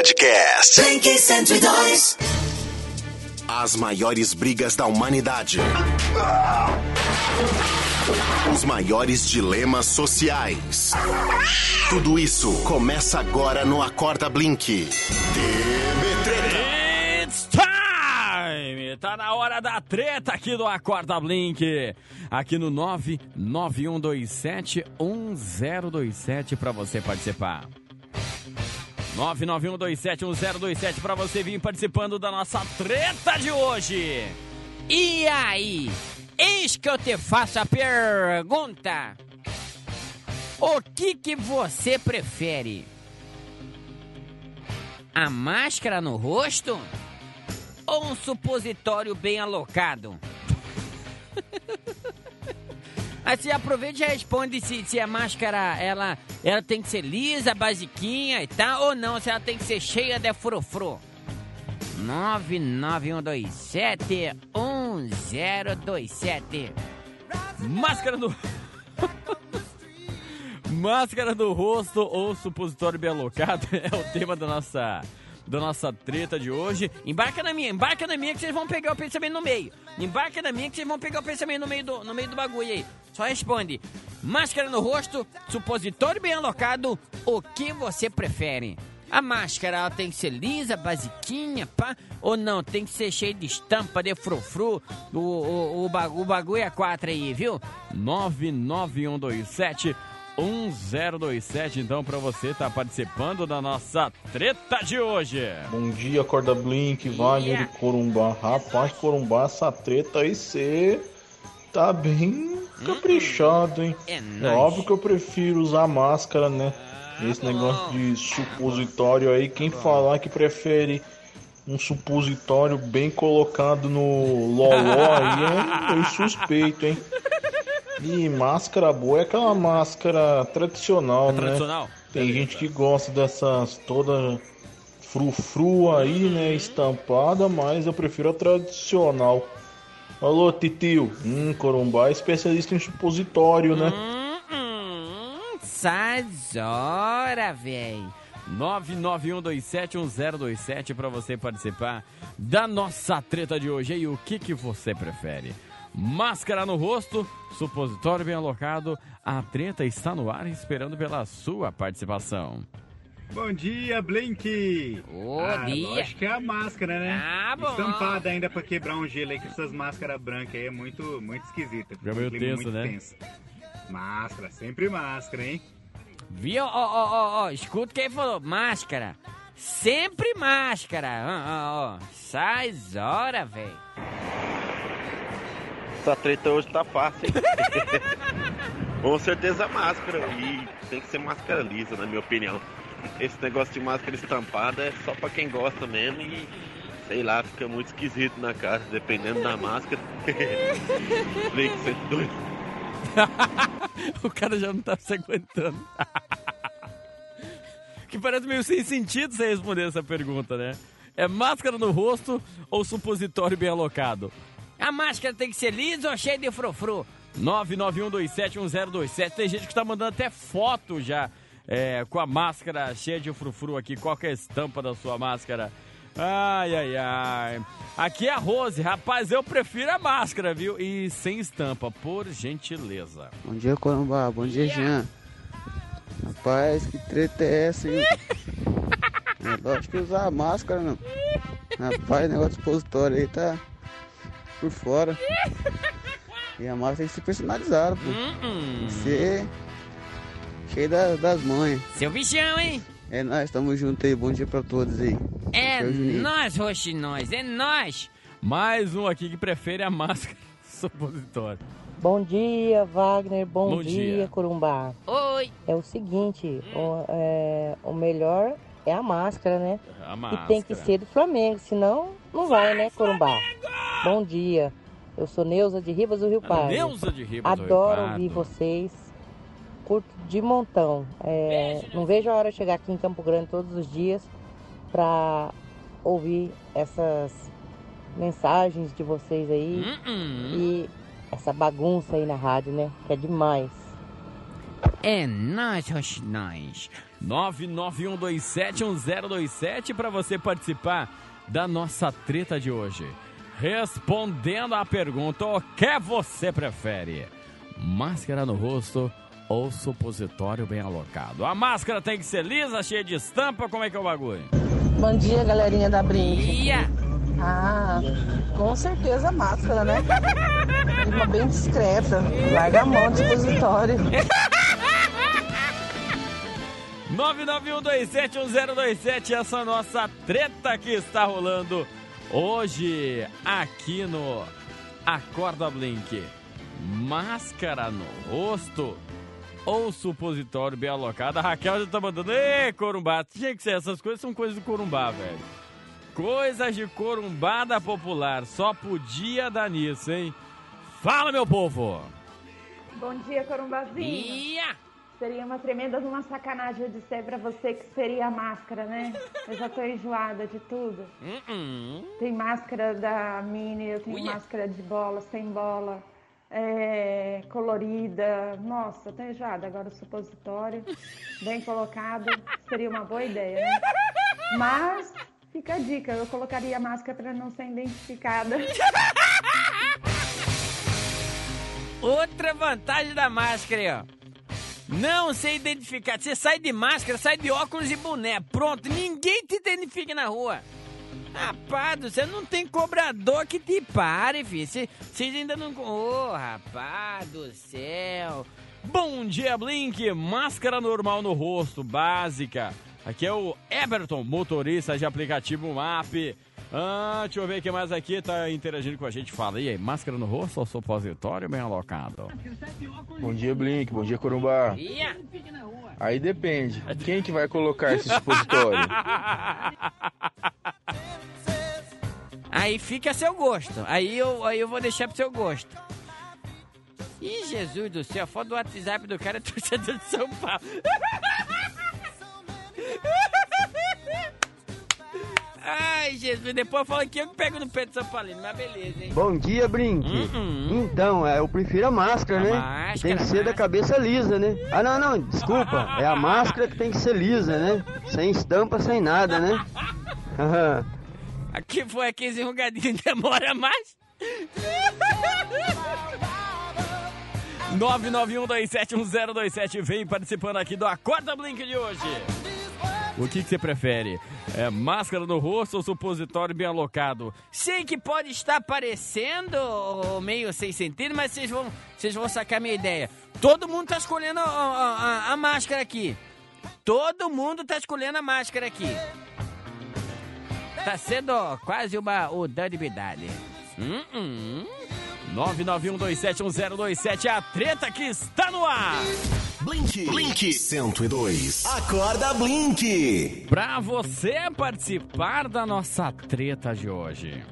Podcast. Blink 102. As maiores brigas da humanidade. Os maiores dilemas sociais. Tudo isso começa agora no Acorda Blink. TB Treta. It's time! Tá na hora da treta aqui do Acorda Blink. Aqui no 991271027 pra você participar. 991271027 pra você vir participando da nossa treta de hoje. E aí? Eis que eu te faço a pergunta. O que que você prefere? A máscara no rosto? Ou um supositório bem alocado? Assim, aproveite e responde se, se a máscara ela, ela tem que ser lisa, basiquinha e tal, ou não, se ela tem que ser cheia de frufru. 991271027 Máscara no... Máscara no rosto ou supositório bem alocado é o tema da nossa da nossa treta de hoje. Embarca na minha, embarca na minha que vocês vão pegar o pensamento no meio. Embarca na minha que vocês vão pegar o pensamento no meio do, no meio do bagulho aí. Só responde: máscara no rosto, supositório bem alocado, o que você prefere? A máscara ela tem que ser lisa, basiquinha, pá, ou não? Tem que ser cheia de estampa, de frufru. O, o, o, bagulho, o bagulho é 4 aí, viu? 99127 1027, então, pra você tá participando da nossa treta de hoje. Bom dia, Corda Blink, Wagner e Corumbá. Rapaz, Corumbá, essa treta aí cê tá bem caprichado, hein? É É nóis. óbvio que eu prefiro usar máscara, né? Esse negócio de supositório aí, quem falar que prefere um supositório bem colocado no loló aí é meio suspeito, hein? E máscara boa é aquela máscara tradicional, É né? tradicional? Tem gente que gosta dessas toda frufru aí, né? Estampada, mas eu prefiro a tradicional. Alô, titio. Hum, Corumbá é especialista em supositório, né? Hum, hum, sai hora, véi. 991271027 pra você participar da nossa treta de hoje. E o que que você prefere? Máscara no rosto, supositório bem alocado. A treta está no ar esperando pela sua participação. Bom dia, Blink! Bom ah, dia. Lógico que é a máscara, né? Ah, bom. Estampada ainda pra quebrar um gelo aí com essas máscaras brancas aí é muito, muito esquisita. Já Um meio clima tenso, muito né? tenso. Máscara, sempre máscara, hein? Viu? Ó, ó, ó, ó, escuta quem falou. Máscara. Sempre máscara. Ó, ó, ó. Sai hora, véi. Essa treta hoje tá fácil, hein? Com certeza máscara. E tem que ser máscara lisa, na minha opinião. Esse negócio de máscara estampada é só pra quem gosta mesmo e sei lá, fica muito esquisito na cara, dependendo da máscara. Blink 102. o cara já não tá se aguentando. que parece meio sem sentido você responder essa pergunta, né? É máscara no rosto ou supositório bem alocado? A máscara tem que ser lisa ou cheia de frufru? 991271027. Tem gente que tá mandando até foto já é, com a máscara cheia de frufru aqui. Qual que é a estampa da sua máscara? Ai, ai, ai. Aqui é a Rose. Rapaz, eu prefiro a máscara, viu? E sem estampa, por gentileza. Bom dia, Corumbá. Bom dia, Jean. Rapaz, que treta é essa, hein? É lógico que usar a máscara, não. Rapaz, negócio de expositório aí tá por fora. E a máscara tem que ser personalizada, pô. Tem que ser cheio da- das manhas. Seu bichão, hein? É nóis, tamo junto aí. Bom dia pra todos aí. É Juninho. nós, Roxinóis, é nós. Mais um aqui que prefere a máscara supositória. Bom dia, Wagner. Bom, Bom dia, dia. Corumbá. Oi. É o seguinte, o, é, o melhor é a máscara, né? A E máscara. tem que ser do Flamengo, senão não vai, né, Corumbá? Bom dia. Eu sou Neuza de Ribas do Rio Pardo. Neuza de Ribas do Rio Adoro Pardo. ouvir vocês. Curto de montão. É, não vejo a hora de chegar aqui em Campo Grande todos os dias para ouvir essas mensagens de vocês aí Hum, e essa bagunça aí na rádio, né? Que é demais. É nós, Roxinóis. 991271027 para você participar da nossa treta de hoje. Respondendo à pergunta: o que você prefere? Máscara no rosto ou supositório bem alocado? A máscara tem que ser lisa, cheia de estampa, como é que é o bagulho? Bom dia, galerinha da Brinque. Ia! Ah, com certeza a máscara, né? Uma bem discreta. Larga a mão do supositório. 991271027, essa é nossa treta que está rolando hoje aqui no Acorda Blink. Máscara no rosto ou supositório bem alocado? A Raquel já tá mandando, ê, corumbá, tinha que ser, essas coisas são coisas do corumbá, velho. Coisas de corumbada popular, só podia dar nisso, hein? Fala, meu povo! Bom dia, Corumbazinho. Ia! Seria uma tremenda uma sacanagem eu dizer pra você que seria a máscara, né? Eu já tô enjoada de tudo. Hum, Tem máscara da Mini, eu tenho Uia. máscara de bola, sem bola, é, colorida. Nossa, tô enjoada. Agora o supositório, bem colocado, seria uma boa ideia, né? Mas fica a dica, eu colocaria a máscara pra não ser identificada. Outra vantagem da máscara, aí, ó. Não ser identificado. Você sai de máscara, sai de óculos e boné. Pronto, ninguém te identifica na rua. Rapaz, você não tem cobrador que te pare, filho. Cê- Vocês ainda não. Ô, rapaz do céu. Bom dia, Blink. Máscara normal no rosto, básica. Aqui é o Everton, motorista de aplicativo MAP. Ah, deixa eu ver o que mais aqui tá interagindo com a gente. Fala, e aí, máscara no rosto ou supositório bem alocado? Bom dia, Blink. Bom dia, Corumbá. Aí depende. Quem que vai colocar esse supositório? Aí fica a seu gosto. Aí eu, aí eu vou deixar pro seu gosto. Ih, Jesus do céu, a foto do WhatsApp do cara é torcedor de São Paulo. Ai, Jesus, depois fala que eu que pego no pé de São Paulino, mas beleza, hein? Bom dia, Brink. Uhum. Então, é, eu prefiro a máscara, A né? máscara, tem que ser da máscara. cabeça lisa, né? Ah, não, não, desculpa. É a máscara que tem que ser lisa, né? Sem estampa, sem nada, né? Aqui foi aqui esse enrugadinho demora mais. 991271027 vem participando aqui do Acorda Blink de hoje. O que, que você prefere? É máscara no rosto ou supositório bem alocado? Sei que pode estar parecendo meio sem sentido, mas vocês vão, vocês vão sacar minha ideia. Todo mundo tá escolhendo a, a- a- a máscara aqui. Todo mundo tá escolhendo a máscara aqui. Tá sendo quase uma unanimidade. Hum, hum. 991271027 é a treta que está no ar. Blink. Blink 102. Acorda Blink. Pra você participar da nossa treta de hoje.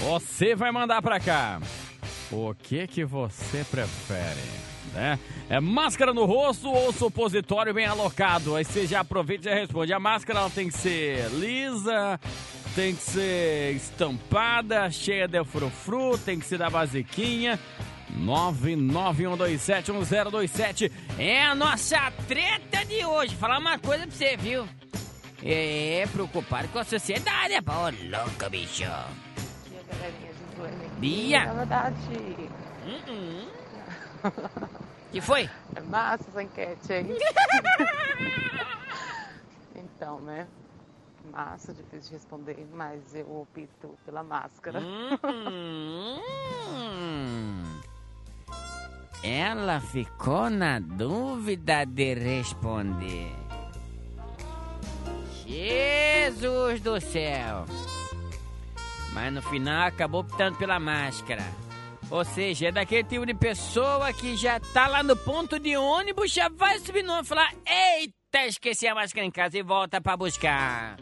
Você vai mandar pra cá. O que que você prefere? Né? É máscara no rosto ou supositório bem alocado? Aí você já aproveita e já responde. A máscara ela tem que ser lisa, tem que ser estampada, cheia de frufru, tem que ser da basiquinha. 991271027 é a nossa treta de hoje. Falar uma coisa pra você, viu? É, preocupado com a sociedade, é pô, louca, bicho. Bia, galerinha de Zoeira. Que foi? é massa essa enquete aí. então, né? Massa, difícil de responder, mas eu opto pela máscara. Hum. Ela ficou na dúvida de responder. Jesus do céu! Mas no final acabou optando pela máscara. Ou seja, é daquele tipo de pessoa que já tá lá no ponto de ônibus, já vai subir no ônibus e falar: Eita, esqueci a máscara em casa e volta pra buscar.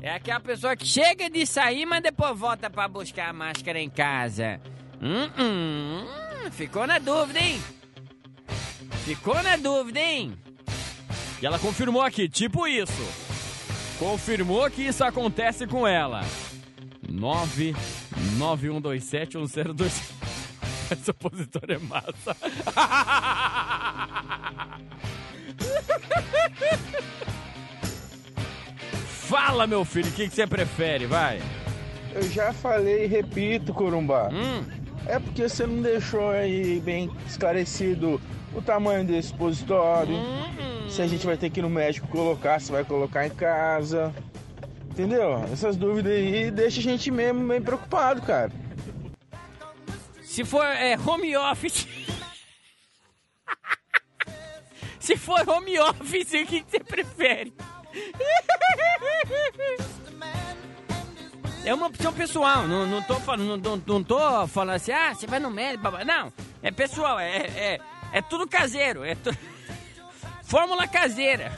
É aquela pessoa que chega de sair, mas depois volta pra buscar a máscara em casa. Hum, hum, ficou na dúvida, hein? Ficou na dúvida, hein? E ela confirmou aqui, tipo isso. Confirmou que isso acontece com ela. 991271027. Supositório é massa. Fala, meu filho, o que, que você prefere? Vai. Eu já falei e repito, Corumbá. Hum. É porque você não deixou aí bem esclarecido o tamanho desse supositório. Hum. Se a gente vai ter que ir no médico colocar, se vai colocar em casa. Entendeu? Essas dúvidas aí deixa a gente mesmo bem preocupado, cara. Se for é, home office. Se for home office, o que, você prefere? É uma opção pessoal, não, não, tô, falando, não, não tô falando assim, ah, você vai no médico, não, é pessoal, é, é, é tudo caseiro, é tu... fórmula caseira.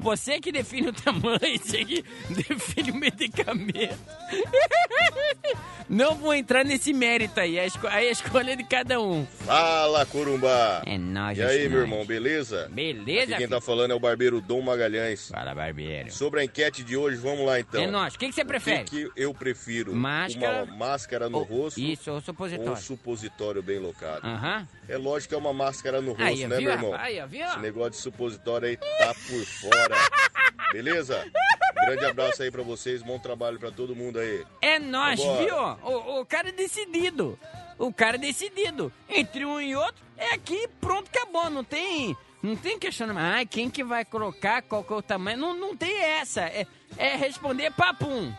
Você que define o tamanho, você que define o medicamento. Não vou entrar nesse mérito aí, a, esco a escolha é de cada um. Fala, Corumbá! É nóis, E aí, é meu irmão, beleza? Beleza, Aqui quem filho? tá falando é o barbeiro Dom Magalhães. Fala, barbeiro. Sobre a enquete de hoje, vamos lá então. É nóis. O que, que você prefere? O que, que eu prefiro? Máscara? Uma máscara no Oh, rosto? Isso, ou Ou um supositório. supositório bem locado? Aham. É lógico que é uma máscara no rosto, Aí, né, viu, meu irmão? Aí, viu? Esse negócio de supositório aí tá por fora. Beleza? Grande abraço aí pra vocês, bom trabalho pra todo mundo aí. É nós, viu? O, o cara é decidido. O cara é decidido. Entre um e outro, é aqui, pronto, acabou. Não tem, não tem questionamento. Ai, quem que vai colocar, qual que é o tamanho. Não, não tem essa. É, é responder papum.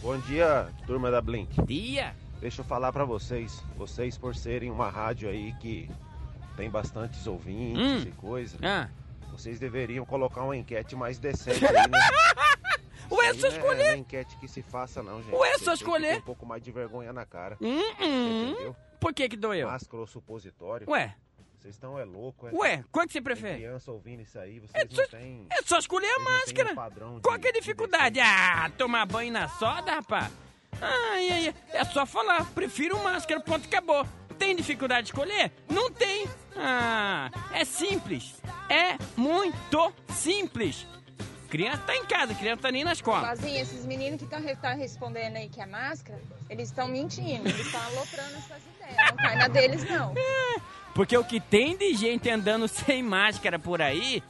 Bom dia, turma da Blink. Dia. Deixa eu falar pra vocês, vocês por serem uma rádio aí que tem bastantes ouvintes Hum. e coisa, Ah. Vocês deveriam colocar uma enquete mais decente aí, né? Ué, Isso só é- escolher. Não é enquete que se faça não, gente. Ué, Vocês só escolher. um pouco mais de vergonha na cara. Hum, hum. Entendeu? Por que que doeu? Máscara ou supositório. Ué. Vocês estão é louco, é? Ué, qual que você Tem prefere? criança ouvindo isso aí, vocês É não só, têm... é só escolher a máscara. um Qual que é a dificuldade? Ah, tomar banho na soda, rapaz? Ai, ai, ai. É só falar, prefiro máscara, ponto, acabou. Tem dificuldade de escolher? Não tem. Ah, é simples. É muito simples. Criança tá em casa, criança tá nem na escola. Vazinho, esses meninos que estão respondendo aí que é máscara, eles estão mentindo, eles estão aloprando essas ideias. Não cai na deles, não. Porque o que tem de gente andando sem máscara por aí,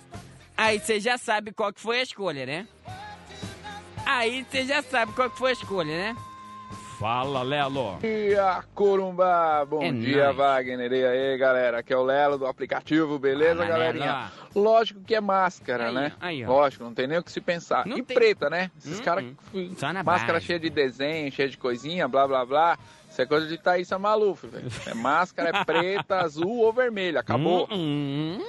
aí você já sabe qual que foi a escolha, né? Aí você já sabe qual que foi a escolha, né? Fala, Lelo. Bom dia, Corumbá! Bom É dia, nóis. Wagner. E aí, galera? Aqui é o Lelo do aplicativo, beleza, Fala, galerinha? Lógico que é máscara, Aí, né? aí. Lógico, não tem nem o que se pensar. Não e tem. preta, né? Esses Hum, caras. hum. Máscara base. cheia de desenho, cheia de coisinha, blá blá blá. Isso é coisa de Thaísa Maluf, velho. É máscara é preta, azul ou vermelha. Acabou. Hum,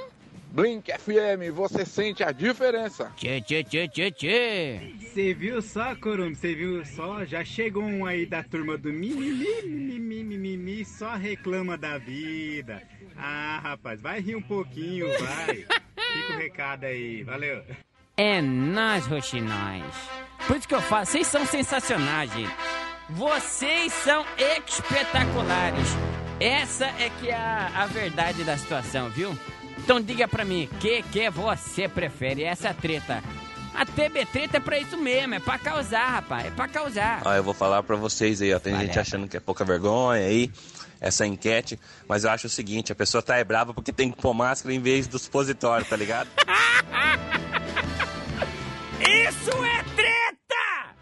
Blink FM, você sente a diferença. Tchê, tchê, tchê, tchê, tchê. Você viu só, Corum? Você viu só? Já chegou um aí da turma do mimimi, mimimi, mimimi, só reclama da vida. Ah, rapaz, vai rir um pouquinho, vai. Fica o recado aí, valeu. É nós, roxinóis. Por isso que eu falo, vocês são sensacionais, gente. Vocês são espetaculares. Essa é que é a, a verdade da situação, viu? Então diga pra mim, o que que você prefere? Essa treta. A TB treta é pra isso mesmo, é pra causar, rapaz, é pra causar. Ah, eu vou falar pra vocês aí, ó. Tem gente achando que é pouca vergonha aí, essa enquete. Mas eu acho o seguinte, a pessoa tá é brava porque tem que pôr máscara em vez do supositório, tá ligado? Isso é treta!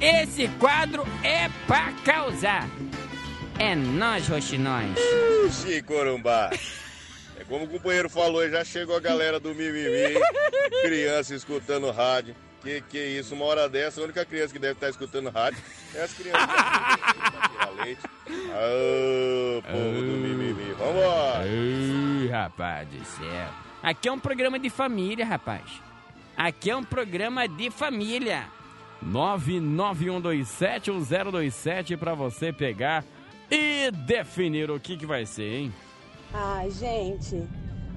Esse quadro é pra causar. É nós, roxinóis. Ixi, Corumbá. É como o companheiro falou, já chegou a galera do mimimi, criança escutando rádio. Que que é isso, uma hora dessa, a única criança que deve estar escutando rádio é as crianças leite. Ô, povo do mimimi, vambora! Ai, rapaz do céu. Aqui é um programa de família, rapaz. Aqui é um programa de família. 991271027 pra você pegar e definir o que, que vai ser, hein? Ai, gente,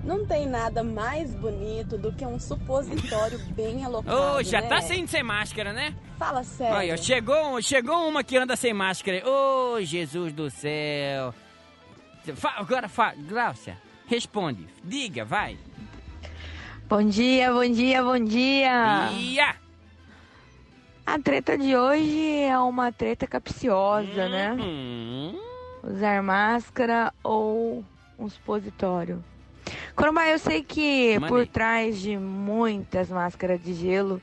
não tem nada mais bonito do que um supositório bem alocado, Ô, já né? tá sem ser máscara, né? Fala sério. Olha, chegou, chegou uma que anda sem máscara. Ô, Jesus do céu. Fa- agora, fa Gláucia, responde. Diga, vai. Bom dia, bom dia, bom dia. Ia! A treta de hoje é uma treta capciosa, né? Hum, Usar máscara ou um supositório? Corumbá, eu sei que por trás de muitas máscaras de gelo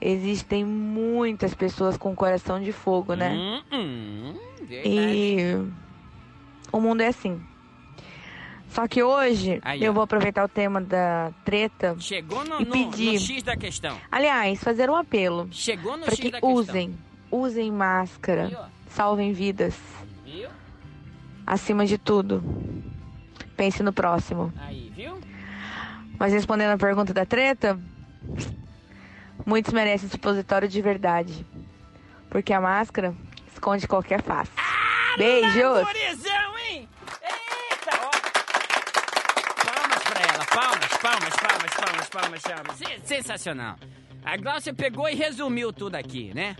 existem muitas pessoas com coração de fogo, né? Hum, hum. E o mundo é assim. Só que hoje Aí, eu vou aproveitar o tema da treta Chegou no, e no, pedir, no X da questão. aliás, fazer um apelo Chegou no para X que da questão. usem, usem máscara, ó. salvem vidas. Viu? Acima de tudo, pense no próximo. Aí, viu? Mas respondendo a pergunta da treta, muitos merecem supositório de verdade. Porque a máscara esconde qualquer face. Beijos! Gurizão, hein? Eita, ó. Palmas pra ela, palmas, palmas, palmas, palmas, palmas, palmas. Se- Sensacional. A Glaucia pegou e resumiu tudo aqui, né?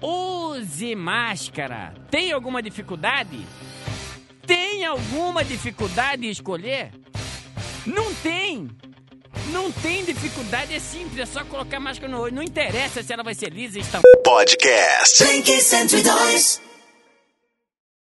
Use máscara. Tem alguma dificuldade? Tem alguma dificuldade em escolher? Não tem! Não tem dificuldade, é simples, é só colocar máscara no olho. Não interessa se ela vai ser lisa, estampada. Podcast. Blink 102.